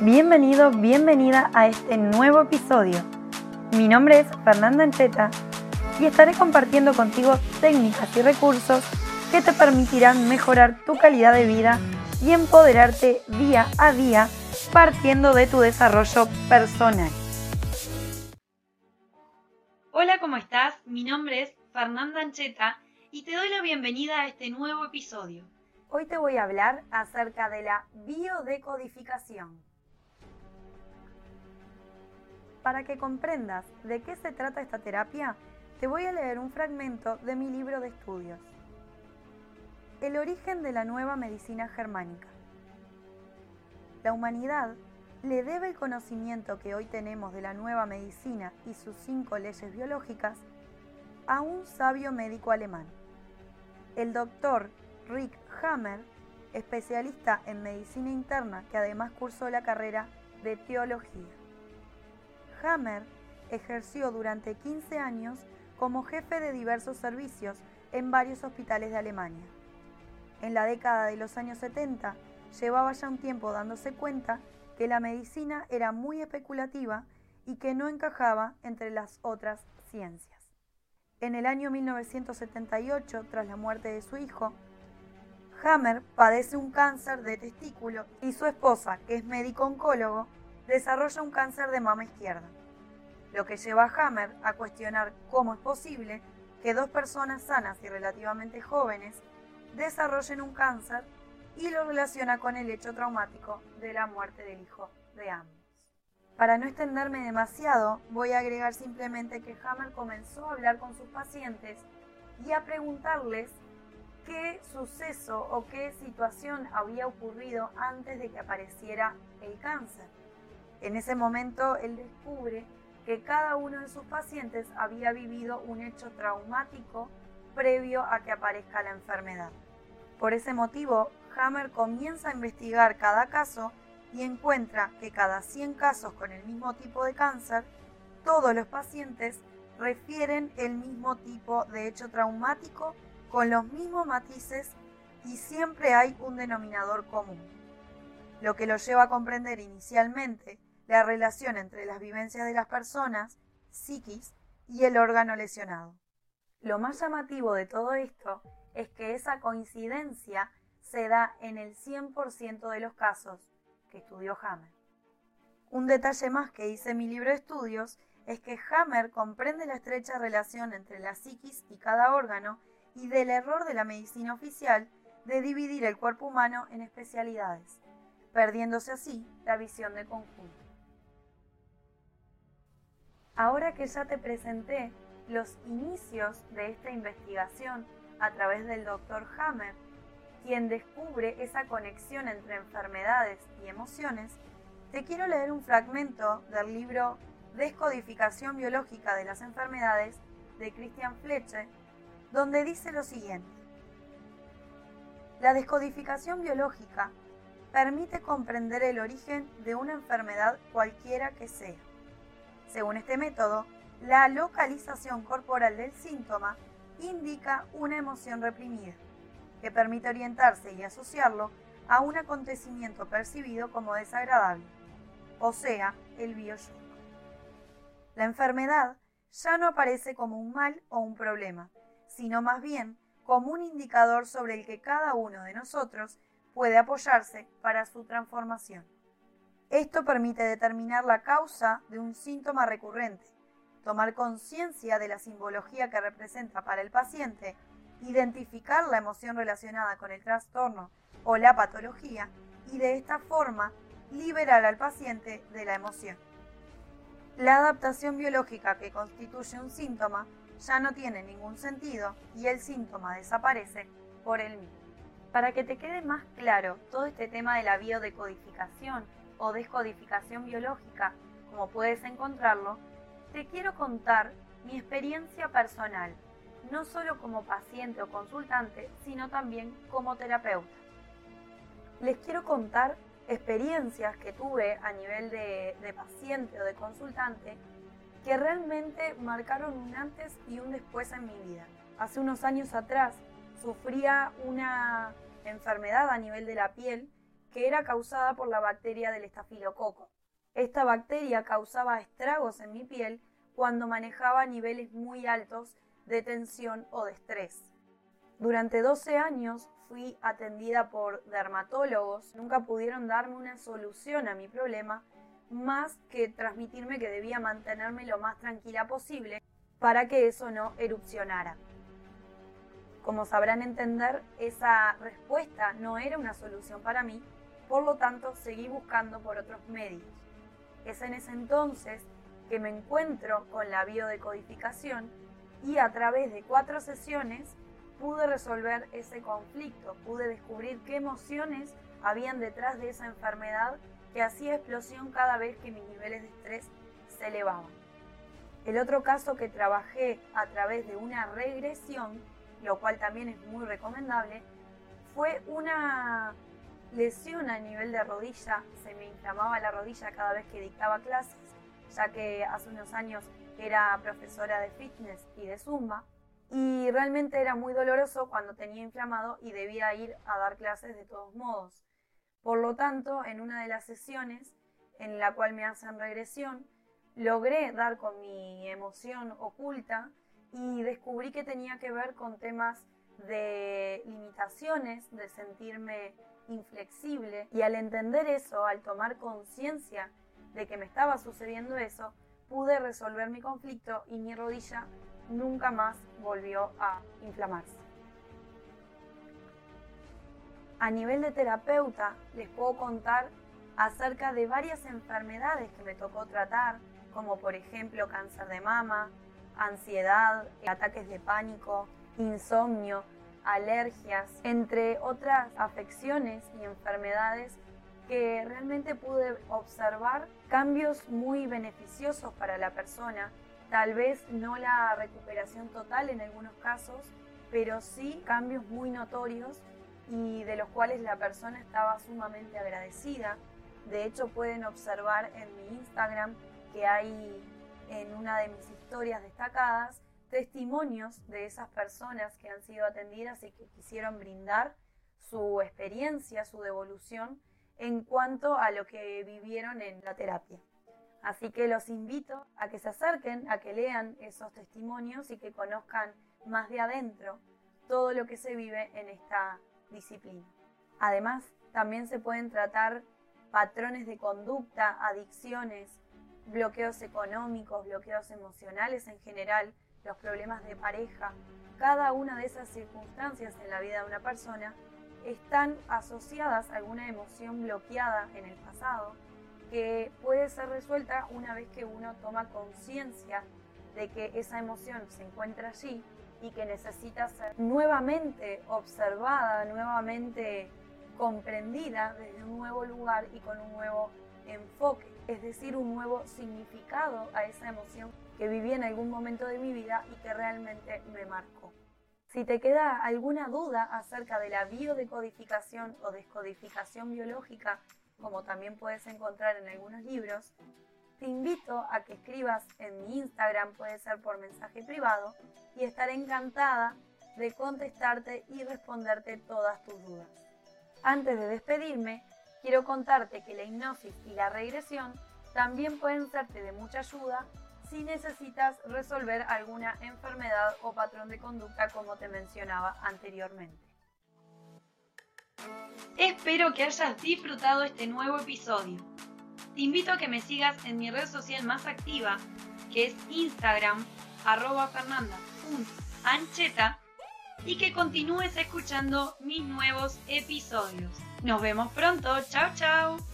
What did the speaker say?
Bienvenido, bienvenida a este nuevo episodio. Mi nombre es Fernanda Ancheta y estaré compartiendo contigo técnicas y recursos que te permitirán mejorar tu calidad de vida y empoderarte día a día partiendo de tu desarrollo personal. Hola, ¿cómo estás? Mi nombre es Fernanda Ancheta y te doy la bienvenida a este nuevo episodio. Hoy te voy a hablar acerca de la biodecodificación. Para que comprendas de qué se trata esta terapia, te voy a leer un fragmento de mi libro de estudios. El origen de la nueva medicina germánica. La humanidad le debe el conocimiento que hoy tenemos de la nueva medicina y sus cinco leyes biológicas a un sabio médico alemán, el doctor Rick Hammer, especialista en medicina interna que además cursó la carrera de teología. Hammer ejerció durante 15 años como jefe de diversos servicios en varios hospitales de Alemania. En la década de los años 70 llevaba ya un tiempo dándose cuenta que la medicina era muy especulativa y que no encajaba entre las otras ciencias. En el año 1978, tras la muerte de su hijo, Hammer padece un cáncer de testículo y su esposa, que es médico oncólogo, desarrolla un cáncer de mama izquierda, lo que lleva a Hammer a cuestionar cómo es posible que dos personas sanas y relativamente jóvenes desarrollen un cáncer y lo relaciona con el hecho traumático de la muerte del hijo de ambos. Para no extenderme demasiado, voy a agregar simplemente que Hammer comenzó a hablar con sus pacientes y a preguntarles qué suceso o qué situación había ocurrido antes de que apareciera el cáncer. En ese momento él descubre que cada uno de sus pacientes había vivido un hecho traumático previo a que aparezca la enfermedad. Por ese motivo, Hammer comienza a investigar cada caso y encuentra que cada 100 casos con el mismo tipo de cáncer, todos los pacientes refieren el mismo tipo de hecho traumático con los mismos matices y siempre hay un denominador común, lo que lo lleva a comprender inicialmente la relación entre las vivencias de las personas, psiquis, y el órgano lesionado. Lo más llamativo de todo esto es que esa coincidencia se da en el 100% de los casos que estudió Hammer. Un detalle más que hice mi libro de estudios es que Hammer comprende la estrecha relación entre la psiquis y cada órgano y del error de la medicina oficial de dividir el cuerpo humano en especialidades, perdiéndose así la visión de conjunto. Ahora que ya te presenté los inicios de esta investigación a través del Dr. Hammer, quien descubre esa conexión entre enfermedades y emociones, te quiero leer un fragmento del libro Descodificación biológica de las enfermedades de Christian Fletcher donde dice lo siguiente. La descodificación biológica permite comprender el origen de una enfermedad cualquiera que sea. Según este método, la localización corporal del síntoma indica una emoción reprimida, que permite orientarse y asociarlo a un acontecimiento percibido como desagradable, o sea, el bioshock. La enfermedad ya no aparece como un mal o un problema, sino más bien como un indicador sobre el que cada uno de nosotros puede apoyarse para su transformación. Esto permite determinar la causa de un síntoma recurrente, tomar conciencia de la simbología que representa para el paciente, identificar la emoción relacionada con el trastorno o la patología y de esta forma liberar al paciente de la emoción. La adaptación biológica que constituye un síntoma ya no tiene ningún sentido y el síntoma desaparece por el mismo. Para que te quede más claro todo este tema de la biodecodificación o descodificación biológica, como puedes encontrarlo, te quiero contar mi experiencia personal, no solo como paciente o consultante, sino también como terapeuta. Les quiero contar experiencias que tuve a nivel de, de paciente o de consultante que realmente marcaron un antes y un después en mi vida. Hace unos años atrás sufría una enfermedad a nivel de la piel que era causada por la bacteria del estafilococo. Esta bacteria causaba estragos en mi piel cuando manejaba niveles muy altos de tensión o de estrés. Durante 12 años fui atendida por dermatólogos, nunca pudieron darme una solución a mi problema más que transmitirme que debía mantenerme lo más tranquila posible para que eso no erupcionara. Como sabrán entender, esa respuesta no era una solución para mí, por lo tanto seguí buscando por otros medios. Es en ese entonces que me encuentro con la biodecodificación y a través de cuatro sesiones pude resolver ese conflicto, pude descubrir qué emociones habían detrás de esa enfermedad que hacía explosión cada vez que mis niveles de estrés se elevaban. El otro caso que trabajé a través de una regresión, lo cual también es muy recomendable, fue una lesión a nivel de rodilla. Se me inflamaba la rodilla cada vez que dictaba clases, ya que hace unos años era profesora de fitness y de zumba. Y realmente era muy doloroso cuando tenía inflamado y debía ir a dar clases de todos modos. Por lo tanto, en una de las sesiones en la cual me hacen regresión, logré dar con mi emoción oculta y descubrí que tenía que ver con temas de limitaciones, de sentirme inflexible y al entender eso, al tomar conciencia de que me estaba sucediendo eso, pude resolver mi conflicto y mi rodilla nunca más volvió a inflamarse. A nivel de terapeuta, les puedo contar acerca de varias enfermedades que me tocó tratar, como por ejemplo cáncer de mama, ansiedad, ataques de pánico, insomnio, alergias, entre otras afecciones y enfermedades que realmente pude observar cambios muy beneficiosos para la persona, tal vez no la recuperación total en algunos casos, pero sí cambios muy notorios y de los cuales la persona estaba sumamente agradecida. De hecho, pueden observar en mi Instagram que hay en una de mis historias destacadas testimonios de esas personas que han sido atendidas y que quisieron brindar su experiencia, su devolución en cuanto a lo que vivieron en la terapia. Así que los invito a que se acerquen, a que lean esos testimonios y que conozcan más de adentro todo lo que se vive en esta disciplina. Además, también se pueden tratar patrones de conducta, adicciones, bloqueos económicos, bloqueos emocionales en general, los problemas de pareja. Cada una de esas circunstancias en la vida de una persona están asociadas a alguna emoción bloqueada en el pasado que puede ser resuelta una vez que uno toma conciencia de que esa emoción se encuentra allí y que necesita ser nuevamente observada, nuevamente comprendida desde un nuevo lugar y con un nuevo enfoque, es decir, un nuevo significado a esa emoción que viví en algún momento de mi vida y que realmente me marcó. Si te queda alguna duda acerca de la biodecodificación o descodificación biológica, como también puedes encontrar en algunos libros, te invito a que escribas en mi Instagram, puede ser por mensaje privado, y estaré encantada de contestarte y responderte todas tus dudas. Antes de despedirme, quiero contarte que la hipnosis y la regresión también pueden serte de mucha ayuda si necesitas resolver alguna enfermedad o patrón de conducta como te mencionaba anteriormente. Espero que hayas disfrutado este nuevo episodio. Te invito a que me sigas en mi red social más activa, que es Instagram, arroba fernanda.ancheta, y que continúes escuchando mis nuevos episodios. Nos vemos pronto, chao chao.